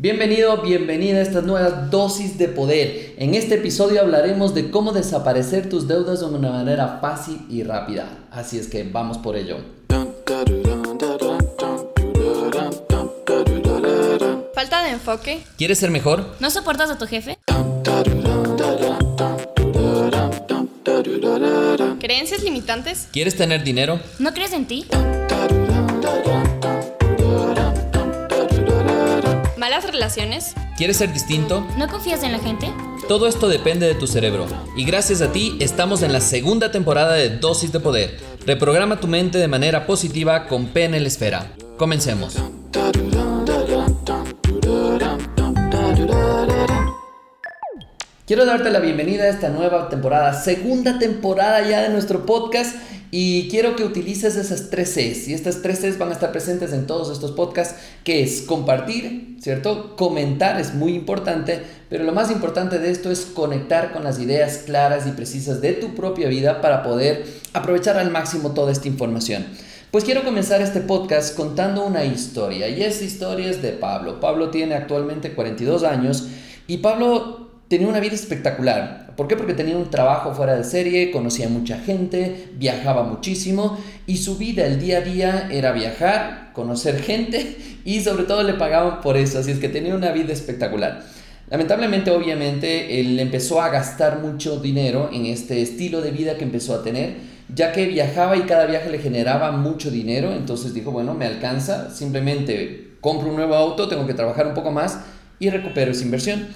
Bienvenido, bienvenida a estas nuevas dosis de poder. En este episodio hablaremos de cómo desaparecer tus deudas de una manera fácil y rápida. Así es que vamos por ello. Falta de enfoque. ¿Quieres ser mejor? ¿No soportas a tu jefe? ¿Creencias limitantes? ¿Quieres tener dinero? ¿No crees en ti? ¿Malas relaciones? ¿Quieres ser distinto? ¿No confías en la gente? Todo esto depende de tu cerebro. Y gracias a ti estamos en la segunda temporada de Dosis de Poder. Reprograma tu mente de manera positiva con P en la esfera. Comencemos. Quiero darte la bienvenida a esta nueva temporada, segunda temporada ya de nuestro podcast y quiero que utilices esas tres Cs y estas tres Cs van a estar presentes en todos estos podcasts, que es compartir, ¿cierto? Comentar es muy importante, pero lo más importante de esto es conectar con las ideas claras y precisas de tu propia vida para poder aprovechar al máximo toda esta información. Pues quiero comenzar este podcast contando una historia y esa historia es de Pablo. Pablo tiene actualmente 42 años y Pablo tenía una vida espectacular. ¿Por qué? Porque tenía un trabajo fuera de serie, conocía mucha gente, viajaba muchísimo y su vida, el día a día, era viajar, conocer gente y sobre todo le pagaban por eso, así es que tenía una vida espectacular. Lamentablemente, obviamente, él empezó a gastar mucho dinero en este estilo de vida que empezó a tener, ya que viajaba y cada viaje le generaba mucho dinero, entonces dijo, bueno, me alcanza, simplemente compro un nuevo auto, tengo que trabajar un poco más y recupero esa inversión.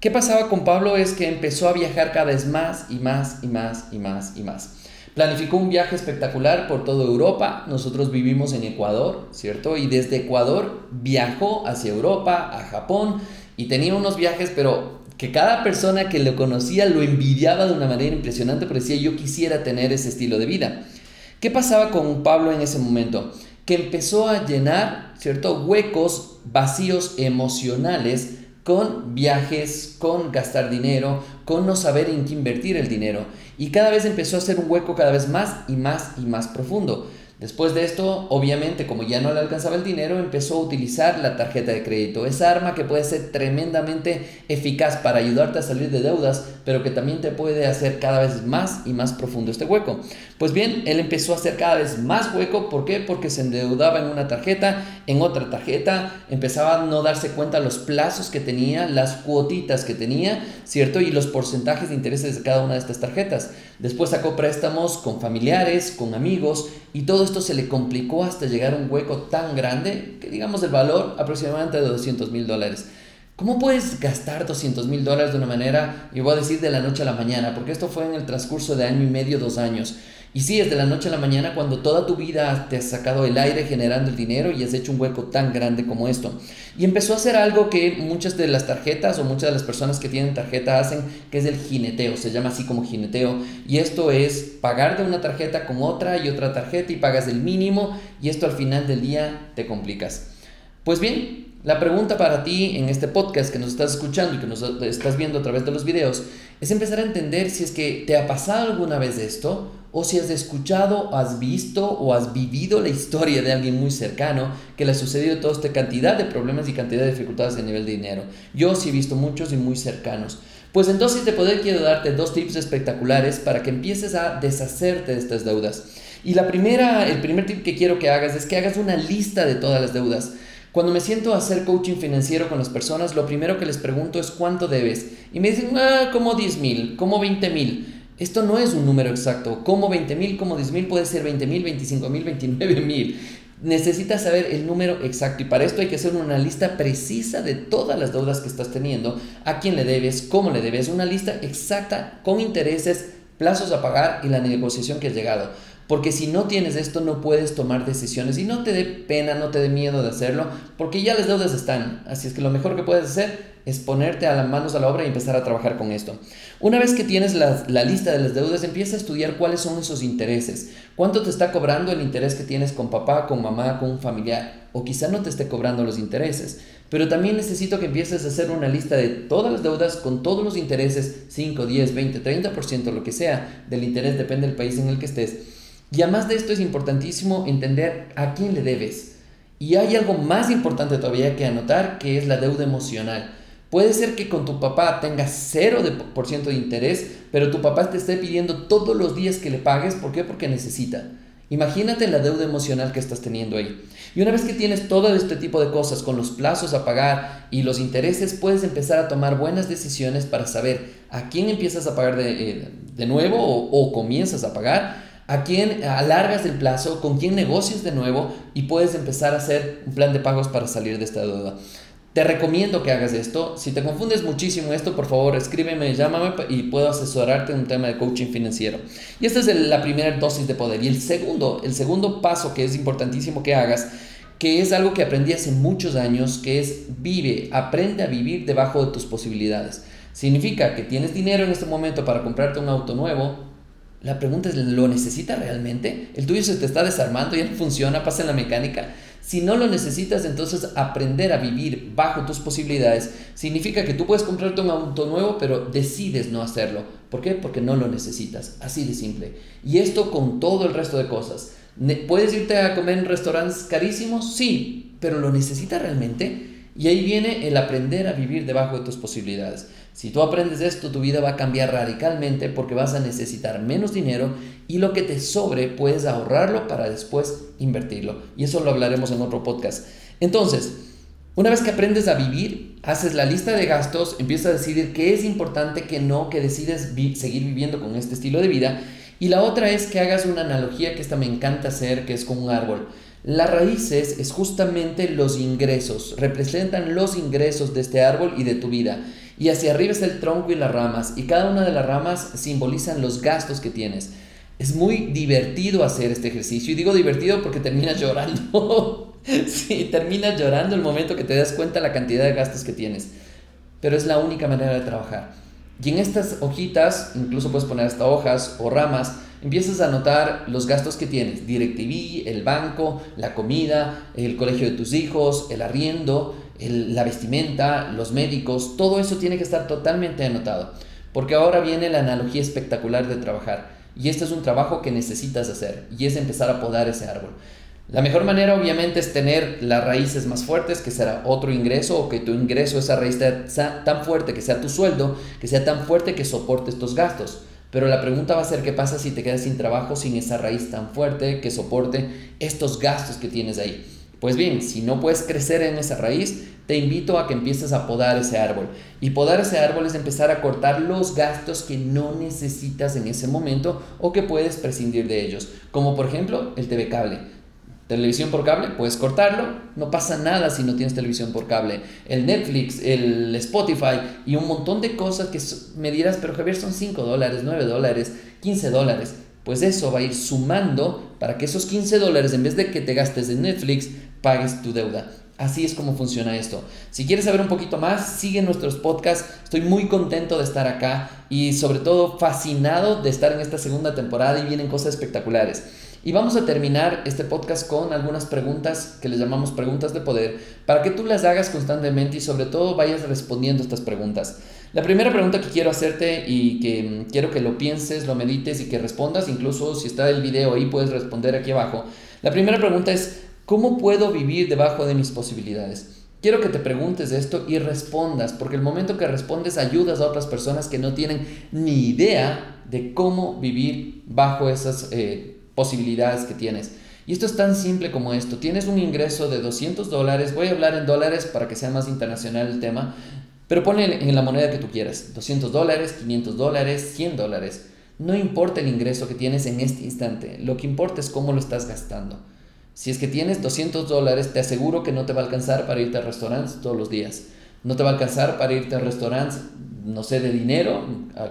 ¿Qué pasaba con Pablo? Es que empezó a viajar cada vez más y más y más y más y más. Planificó un viaje espectacular por toda Europa. Nosotros vivimos en Ecuador, ¿cierto? Y desde Ecuador viajó hacia Europa, a Japón, y tenía unos viajes, pero que cada persona que lo conocía lo envidiaba de una manera impresionante, porque decía, yo quisiera tener ese estilo de vida. ¿Qué pasaba con Pablo en ese momento? Que empezó a llenar, ¿cierto? Huecos, vacíos emocionales con viajes, con gastar dinero, con no saber en qué invertir el dinero. Y cada vez empezó a hacer un hueco cada vez más y más y más profundo. Después de esto, obviamente, como ya no le alcanzaba el dinero, empezó a utilizar la tarjeta de crédito, esa arma que puede ser tremendamente eficaz para ayudarte a salir de deudas, pero que también te puede hacer cada vez más y más profundo este hueco. Pues bien, él empezó a hacer cada vez más hueco, ¿por qué? Porque se endeudaba en una tarjeta, en otra tarjeta, empezaba a no darse cuenta los plazos que tenía, las cuotitas que tenía, ¿cierto? Y los porcentajes de intereses de cada una de estas tarjetas. Después sacó préstamos con familiares, con amigos, y todo esto se le complicó hasta llegar a un hueco tan grande que digamos el valor aproximadamente de 200 mil dólares. ¿Cómo puedes gastar 200 mil dólares de una manera, y voy a decir de la noche a la mañana, porque esto fue en el transcurso de año y medio, dos años? Y sí, es de la noche a la mañana cuando toda tu vida te has sacado el aire generando el dinero y has hecho un hueco tan grande como esto. Y empezó a hacer algo que muchas de las tarjetas o muchas de las personas que tienen tarjeta hacen, que es el jineteo, se llama así como jineteo. Y esto es pagar de una tarjeta con otra y otra tarjeta y pagas el mínimo y esto al final del día te complicas. Pues bien, la pregunta para ti en este podcast que nos estás escuchando y que nos estás viendo a través de los videos es empezar a entender si es que te ha pasado alguna vez esto o si has escuchado, has visto o has vivido la historia de alguien muy cercano que le ha sucedido toda esta cantidad de problemas y cantidad de dificultades a nivel de dinero. Yo sí he visto muchos y muy cercanos. Pues entonces de poder quiero darte dos tips espectaculares para que empieces a deshacerte de estas deudas. Y la primera, el primer tip que quiero que hagas es que hagas una lista de todas las deudas. Cuando me siento a hacer coaching financiero con las personas, lo primero que les pregunto es cuánto debes. Y me dicen, ah, como 10 mil, como 20 mil. Esto no es un número exacto. Como 20 mil, como 10 mil, puede ser 20 mil, 25 mil, 29 mil. Necesitas saber el número exacto y para esto hay que hacer una lista precisa de todas las deudas que estás teniendo, a quién le debes, cómo le debes, una lista exacta con intereses, plazos a pagar y la negociación que has llegado. Porque si no tienes esto no puedes tomar decisiones y no te dé pena, no te dé miedo de hacerlo, porque ya las deudas están. Así es que lo mejor que puedes hacer es ponerte a las manos a la obra y empezar a trabajar con esto. Una vez que tienes la, lista de las deudas, empieza a estudiar cuáles son esos intereses. ¿Cuánto te está cobrando el interés que tienes con papá, con mamá, con un familiar? O quizá no te esté cobrando los intereses. Pero también necesito que empieces a hacer una lista de todas las deudas con todos los intereses, 5, 10, 20, 30%, lo que sea del interés, depende del país en el que estés y además de esto es importantísimo entender a quién le debes. Y hay algo más importante todavía que anotar, que es la deuda emocional. Puede ser que con tu papá tengas 0% de interés, pero tu papá te esté pidiendo todos los días que le pagues. ¿Por qué? Porque necesita. Imagínate la deuda emocional que estás teniendo ahí. Y una vez que tienes todo este tipo de cosas con los plazos a pagar y los intereses, puedes empezar a tomar buenas decisiones para saber a quién empiezas a pagar de, eh, nuevo o, o comienzas a pagar, a quién alargas el plazo, con quién negocias de nuevo y puedes empezar a hacer un plan de pagos para salir de esta deuda. Te recomiendo que hagas esto. Si te confundes muchísimo esto, por favor, escríbeme, llámame y puedo asesorarte en un tema de coaching financiero. Y esta es la primera dosis de poder. Y el segundo, el segundo paso que es importantísimo que hagas, que es algo que aprendí hace muchos años, que es vive, aprende a vivir debajo de tus posibilidades. Significa que tienes dinero en este momento para comprarte un auto nuevo. La pregunta es, ¿lo necesitas realmente? El tuyo se te está desarmando, ya no funciona, pasa en la mecánica. Si no lo necesitas, entonces aprender a vivir bajo tus posibilidades significa que tú puedes comprarte un auto nuevo, pero decides no hacerlo. ¿Por qué? Porque no lo necesitas. Así de simple. Y esto con todo el resto de cosas. ¿Puedes irte a comer en restaurantes carísimos? Sí, pero ¿lo necesitas realmente? Y ahí viene el aprender a vivir debajo de tus posibilidades. Si tú aprendes esto, tu vida va a cambiar radicalmente porque vas a necesitar menos dinero y lo que te sobre puedes ahorrarlo para después invertirlo. Y eso lo hablaremos en otro podcast. Entonces, una vez que aprendes a vivir, haces la lista de gastos, empiezas a decidir qué es importante, qué no, que decides seguir viviendo con este estilo de vida. Y la otra es que hagas una analogía que esta me encanta hacer, que es con un árbol. Las raíces es justamente los ingresos, representan los ingresos de este árbol y de tu vida. Y hacia arriba es el tronco y las ramas, y cada una de las ramas simbolizan los gastos que tienes. Es muy divertido hacer este ejercicio, y digo divertido porque terminas llorando. sí, terminas llorando el momento que te das cuenta la cantidad de gastos que tienes. Pero es la única manera de trabajar. Y en estas hojitas, incluso puedes poner hasta hojas o ramas, empiezas a anotar los gastos que tienes, DirecTV, el banco, la comida, el colegio de tus hijos, el arriendo, la vestimenta, los médicos, todo eso tiene que estar totalmente anotado, porque ahora viene la analogía espectacular de trabajar, y este es un trabajo que necesitas hacer, y es empezar a podar ese árbol. La mejor manera obviamente es tener las raíces más fuertes, que será otro ingreso, o que tu ingreso, esa raíz sea tan fuerte, que sea tu sueldo, que sea tan fuerte que soporte estos gastos. Pero la pregunta va a ser qué pasa si te quedas sin trabajo, sin esa raíz tan fuerte que soporte estos gastos que tienes ahí. Pues bien, si no puedes crecer en esa raíz, te invito a que empieces a podar ese árbol. Y podar ese árbol es empezar a cortar los gastos que no necesitas en ese momento o que puedes prescindir de ellos. Como por ejemplo el TV cable televisión por cable, puedes cortarlo, no pasa nada si no tienes televisión por cable. El Netflix, el Spotify y un montón de cosas que me dirás, pero Javier son 5 dólares, 9 dólares, 15 dólares. Pues eso va a ir sumando para que esos 15 dólares, en vez de que te gastes en Netflix, pagues tu deuda. Así es como funciona esto. Si quieres saber un poquito más, sigue nuestros podcasts. Estoy muy contento de estar acá y sobre todo fascinado de estar en esta segunda temporada y vienen cosas espectaculares. Y vamos a terminar este podcast con algunas preguntas que les llamamos preguntas de poder para que tú las hagas constantemente y sobre todo vayas respondiendo estas preguntas. La primera pregunta que quiero hacerte y que mm, quiero que lo pienses, lo medites y que respondas, incluso si está el video ahí puedes responder aquí abajo. La primera pregunta es, ¿cómo puedo vivir debajo de mis posibilidades? Quiero que te preguntes esto y respondas, porque el momento que respondes ayudas a otras personas que no tienen ni idea de cómo vivir bajo esas eh, posibilidades que tienes. Y esto es tan simple como esto. Tienes un ingreso de 200 dólares. Voy a hablar en dólares para que sea más internacional el tema. Pero ponle en la moneda que tú quieras. 200 dólares, 500 dólares, 100 dólares. No importa el ingreso que tienes en este instante. Lo que importa es cómo lo estás gastando. Si es que tienes 200 dólares, te aseguro que no te va a alcanzar para irte a restaurantes todos los días. No te va a alcanzar para irte a restaurantes, no sé, de dinero,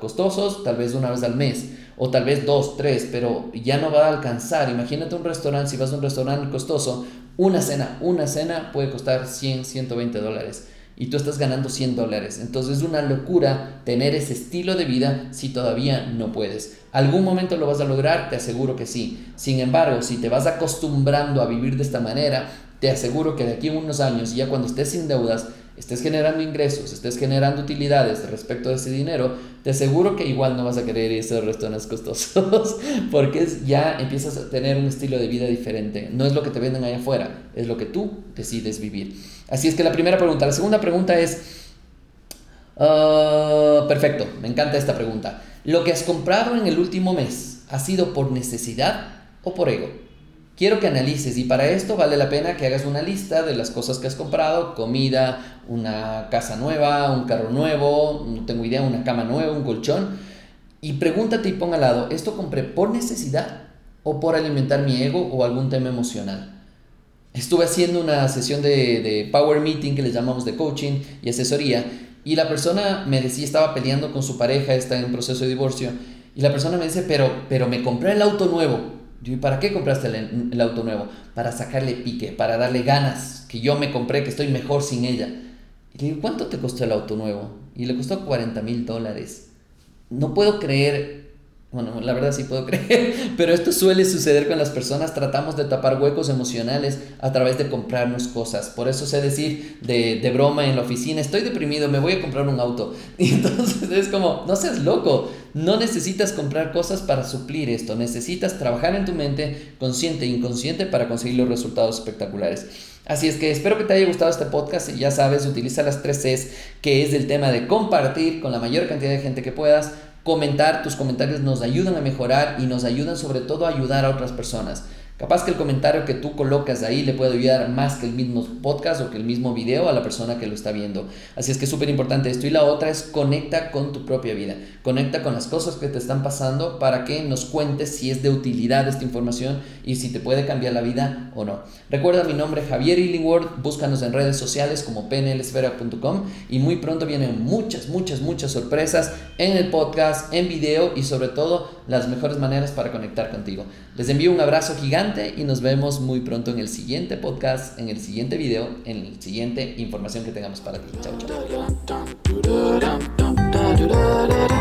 costosos, tal vez una vez al mes o tal vez dos, tres, pero ya no va a alcanzar. Imagínate un restaurante, si vas a un restaurante costoso, una cena, una cena puede costar 100, 120 dólares y tú estás ganando 100 dólares. Entonces es una locura tener ese estilo de vida si todavía no puedes. ¿Algún momento lo vas a lograr? Te aseguro que sí. Sin embargo, si te vas acostumbrando a vivir de esta manera, te aseguro que de aquí a unos años, ya cuando estés sin deudas, estés generando ingresos, estés generando utilidades respecto a ese dinero, te aseguro que igual no vas a querer ir a restaurantes costosos porque ya empiezas a tener un estilo de vida diferente. No es lo que te venden allá afuera, es lo que tú decides vivir. Así es que la primera pregunta. La segunda pregunta es, ah, perfecto, me encanta esta pregunta. ¿Lo que has comprado en el último mes ha sido por necesidad o por ego? Quiero que analices y para esto vale la pena que hagas una lista de las cosas que has comprado, comida, una casa nueva, un carro nuevo, no tengo idea, una cama nueva, un colchón, y pregúntate y pon al lado, ¿esto compré por necesidad o por alimentar mi ego o algún tema emocional? Estuve haciendo una sesión de, de Power Meeting que le llamamos de coaching y asesoría y la persona me decía, estaba peleando con su pareja, está en proceso de divorcio, y la persona me dice, pero, pero me compré el auto nuevo. ¿Y para qué compraste el, auto nuevo? Para sacarle pique, para darle ganas, que yo me compré, que estoy mejor sin ella. Y le digo, ¿cuánto te costó el auto nuevo? Y le costó 40 mil dólares. No puedo creer bueno, la verdad sí puedo creer, pero esto suele suceder con las personas. Tratamos de tapar huecos emocionales a través de comprarnos cosas. Por eso sé decir de, de, broma en la oficina, estoy deprimido, me voy a comprar un auto. Y entonces es como, no seas loco, no necesitas comprar cosas para suplir esto. Necesitas trabajar en tu mente consciente e inconsciente para conseguir los resultados espectaculares. Así es que espero que te haya gustado este podcast y ya sabes, utiliza las tres Cs, que es el tema de compartir con la mayor cantidad de gente que puedas comentar, tus comentarios nos ayudan a mejorar y nos ayudan sobre todo a ayudar a otras personas. Capaz que el comentario que tú colocas ahí le puede ayudar más que el mismo podcast o que el mismo video a la persona que lo está viendo. Así es que es súper importante esto. Y la otra es conecta con tu propia vida. Conecta con las cosas que te están pasando para que nos cuentes si es de utilidad esta información y si te puede cambiar la vida o no. Recuerda mi nombre Javier Illingworth. Búscanos en redes sociales como pnlesfera.com y muy pronto vienen muchas, muchas, muchas sorpresas en el podcast, en video y sobre todo las mejores maneras para conectar contigo. Les envío un abrazo gigante y nos vemos muy pronto en el siguiente podcast, en el siguiente video, en el siguiente información que tengamos para ti. Chao,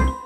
chao.